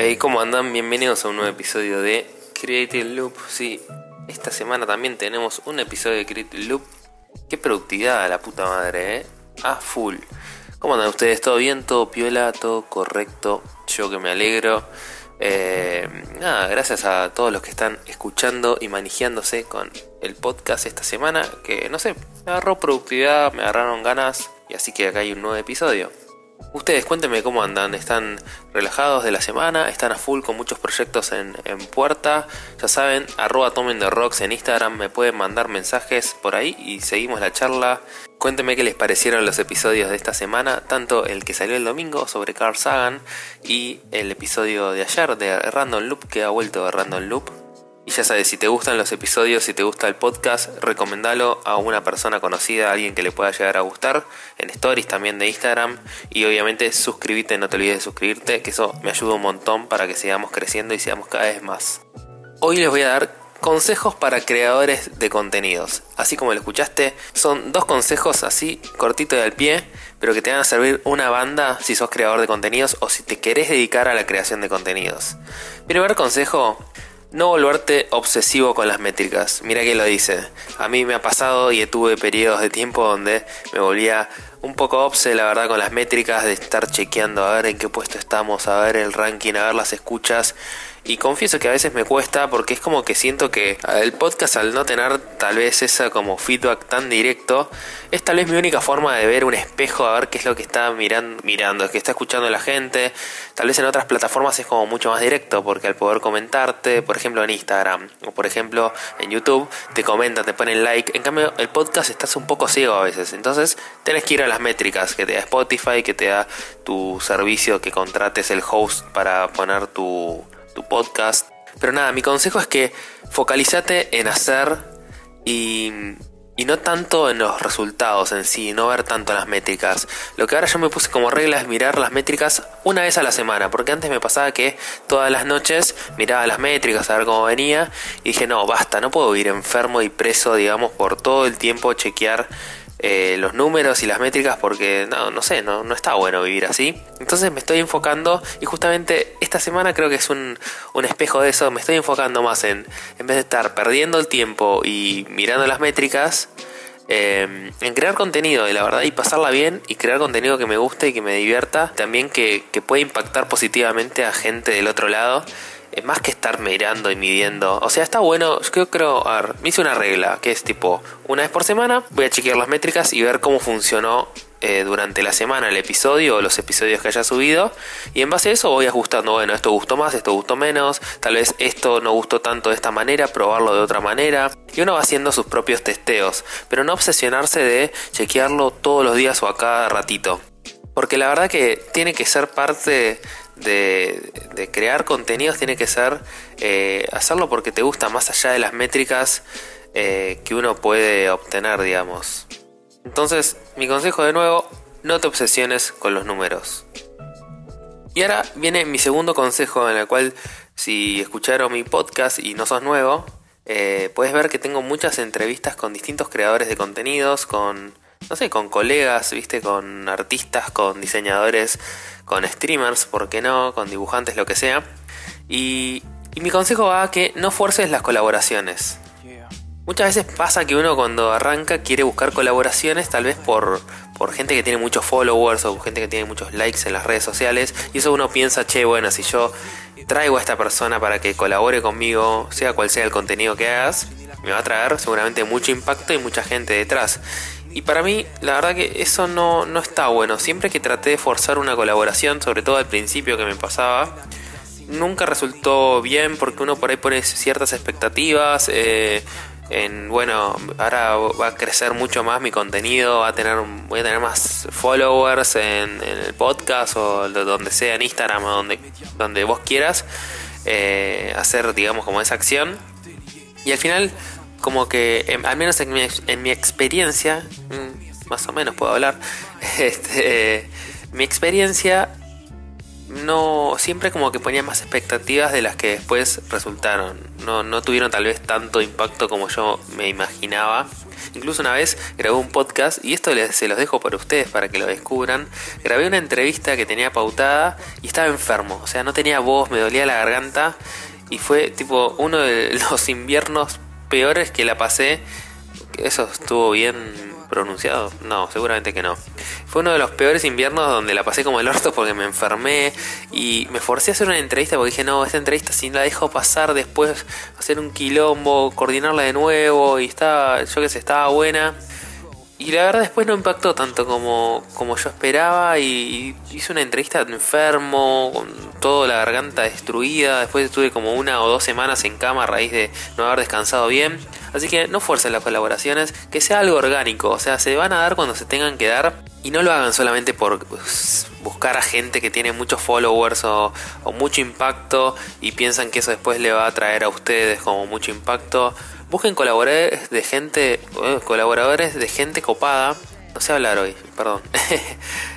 Hey, ¿cómo andan? Bienvenidos a un nuevo episodio de Creative Loop. Sí, esta semana también tenemos un episodio de Creative Loop. Qué productividad, la puta madre, ¿eh? A full. ¿Cómo andan ustedes? ¿Todo bien? ¿Todo piola? ¿Todo correcto? Yo que me alegro. Eh, nada, gracias a todos los que están escuchando y manejándose con el podcast esta semana. Que no sé, me agarró productividad, me agarraron ganas. Y así que acá hay un nuevo episodio. Ustedes cuéntenme cómo andan, ¿están relajados de la semana? ¿Están a full con muchos proyectos en, puerta? Ya saben, arroba tomen de rocks en Instagram, me pueden mandar mensajes por ahí y seguimos la charla. Cuéntenme qué les parecieron los episodios de esta semana, tanto el que salió el domingo sobre Carl Sagan y el episodio de ayer de Random Loop que ha vuelto de Random Loop. Y ya sabes, si te gustan los episodios, si te gusta el podcast, recomendalo a una persona conocida, a alguien que le pueda llegar a gustar, en stories también de Instagram. Y obviamente suscríbete, no te olvides de suscribirte, que eso me ayuda un montón para que sigamos creciendo y seamos cada vez más. Hoy les voy a dar consejos para creadores de contenidos. Así como lo escuchaste, son dos consejos así, cortito y al pie, pero que te van a servir una banda si sos creador de contenidos o si te querés dedicar a la creación de contenidos. Primer consejo, no volverte obsesivo con las métricas. Mira que lo dice. A mí me ha pasado y tuve periodos de tiempo donde me volvía un poco obse, la verdad, con las métricas de estar chequeando a ver en qué puesto estamos, a ver el ranking, a ver las escuchas. Y confieso que a veces me cuesta porque es como que siento que el podcast al no tener tal vez esa como feedback tan directo, es tal vez mi única forma de ver un espejo, a ver qué es lo que está mirando, mirando, que está escuchando la gente. Tal vez en otras plataformas es como mucho más directo porque al poder comentarte, por ejemplo en Instagram o por ejemplo en YouTube, te comentan, te ponen like. En cambio el podcast estás un poco ciego a veces. Entonces tenés que ir a las métricas que te da Spotify, que te da tu servicio, que contrates el host para poner tu podcast. Pero nada, mi consejo es que focalízate en hacer y, y, no tanto en los resultados en sí, no ver tanto las métricas. Lo que ahora yo me puse como regla es mirar las métricas una vez a la semana, porque antes me pasaba que todas las noches miraba las métricas a ver cómo venía y dije, no, basta, no puedo ir enfermo y preso, digamos, por todo el tiempo chequear eh, los números y las métricas porque no, no sé, no, no está bueno vivir así. Entonces me estoy enfocando y justamente esta semana creo que es un, un espejo de eso, me estoy enfocando más en, en vez de estar perdiendo el tiempo y mirando las métricas, em, en crear contenido y la verdad y pasarla bien y crear contenido que me guste y que me divierta, también que, que pueda impactar positivamente a gente del otro lado más que estar mirando y midiendo. O sea, está bueno. Yo creo, a ver, me hice una regla que es tipo, una vez por semana voy a chequear las métricas y ver cómo funcionó eh, durante la semana el episodio o los episodios que haya subido. Y en base a eso voy ajustando, bueno, esto gustó más, esto gustó menos. Tal vez esto no gustó tanto de esta manera, probarlo de otra manera. Y uno va haciendo sus propios testeos. Pero no obsesionarse de chequearlo todos los días o a cada ratito. Porque la verdad que tiene que ser parte de, crear contenidos tiene que ser eh, hacerlo porque te gusta más allá de las métricas eh, que uno puede obtener, digamos. Entonces, mi consejo de nuevo, no te obsesiones con los números. Y ahora viene mi segundo consejo en el cual si escucharon mi podcast y no sos nuevo, eh, puedes ver que tengo muchas entrevistas con distintos creadores de contenidos, con, no sé, con colegas, viste, con artistas, con diseñadores con streamers, ¿por qué no? Con dibujantes, lo que sea. Y, mi consejo va a que no fuerces las colaboraciones. Muchas veces pasa que uno cuando arranca quiere buscar colaboraciones, tal vez por, por gente que tiene muchos followers o gente que tiene muchos likes en las redes sociales. Y eso uno piensa, che, bueno, si yo traigo a esta persona para que colabore conmigo, sea cual sea el contenido que hagas, me va a traer seguramente mucho impacto y mucha gente detrás. Y para mí, la verdad que eso no, no está bueno. Siempre que traté de forzar una colaboración, sobre todo al principio que me pasaba, nunca resultó bien porque uno por ahí pone ciertas expectativas. Eh, en bueno, ahora va a crecer mucho más mi contenido, va a tener, voy a tener más followers en, el podcast o donde sea, en Instagram o donde, donde vos quieras, eh, hacer, digamos, como esa acción. Y al final como que, em, al menos en mi, en mi experiencia, mm, más o menos puedo hablar, este, mi experiencia no siempre como que ponía más expectativas de las que después resultaron. No, no tuvieron tal vez tanto impacto como yo me imaginaba. Incluso una vez grabé un podcast, y esto les, se los dejo para ustedes para que lo descubran. Grabé una entrevista que tenía pautada y estaba enfermo, o sea, no tenía voz, me dolía la garganta. Y fue tipo uno de los inviernos peores que la pasé. Eso estuvo bien pronunciado? No, seguramente que no. Fue uno de los peores inviernos donde la pasé como el orto porque me enfermé y me forcé a hacer una entrevista porque dije, no, esta entrevista si la dejo pasar después, hacer un quilombo, coordinarla de nuevo y estaba, yo que sé, estaba buena. Y la verdad después no impactó tanto como, como yo esperaba y, hice una entrevista enfermo, con toda la garganta destruida, después estuve como una o dos semanas en cama a raíz de no haber descansado bien. Así que no fuercen las colaboraciones, que sea algo orgánico, o sea, se van a dar cuando se tengan que dar y no lo hagan solamente por buscar a gente que tiene muchos followers o, o mucho impacto y piensan que eso después le va a traer a ustedes como mucho impacto Busquen colaboradores de gente, eh, colaboradores de gente copada. No sé hablar hoy, perdón.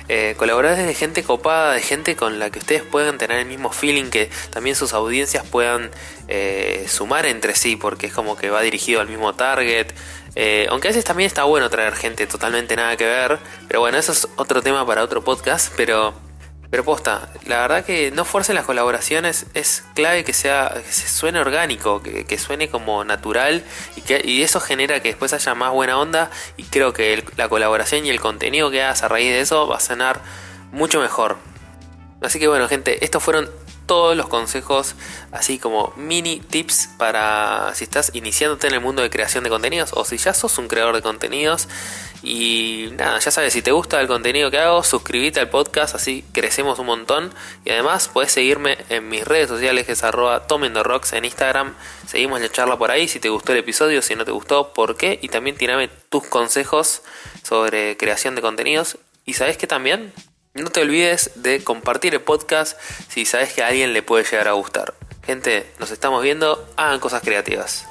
Eh, colaboradores de gente copada, de gente con la que ustedes puedan tener el mismo feeling, que también sus audiencias puedan eh, sumar entre sí, porque es como que va dirigido al mismo target. aunque a veces también está bueno traer gente totalmente nada que ver. Pero bueno, eso es otro tema para otro podcast. Pero pero posta, la verdad que no fuercen las colaboraciones, es clave que sea, que se suene orgánico, que, suene como natural y que y eso genera que después haya más buena onda y creo que la colaboración y el contenido que hagas a raíz de eso va a sonar mucho mejor. Así que bueno gente, estos fueron todos los consejos, así como mini tips para si estás iniciándote en el mundo de creación de contenidos o si ya sos un creador de contenidos. Y nada, ya sabes, si te gusta el contenido que hago, suscríbete al podcast, así crecemos un montón. Y además puedes seguirme en mis redes sociales, que es arroba rocks en Instagram. Seguimos la charla por ahí, si te gustó el episodio, si no te gustó, por qué. Y también tirame tus consejos sobre creación de contenidos. Y sabes que también no te olvides de compartir el podcast si sabes que a alguien le puede llegar a gustar. Gente, nos estamos viendo, hagan cosas creativas.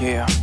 Yeah.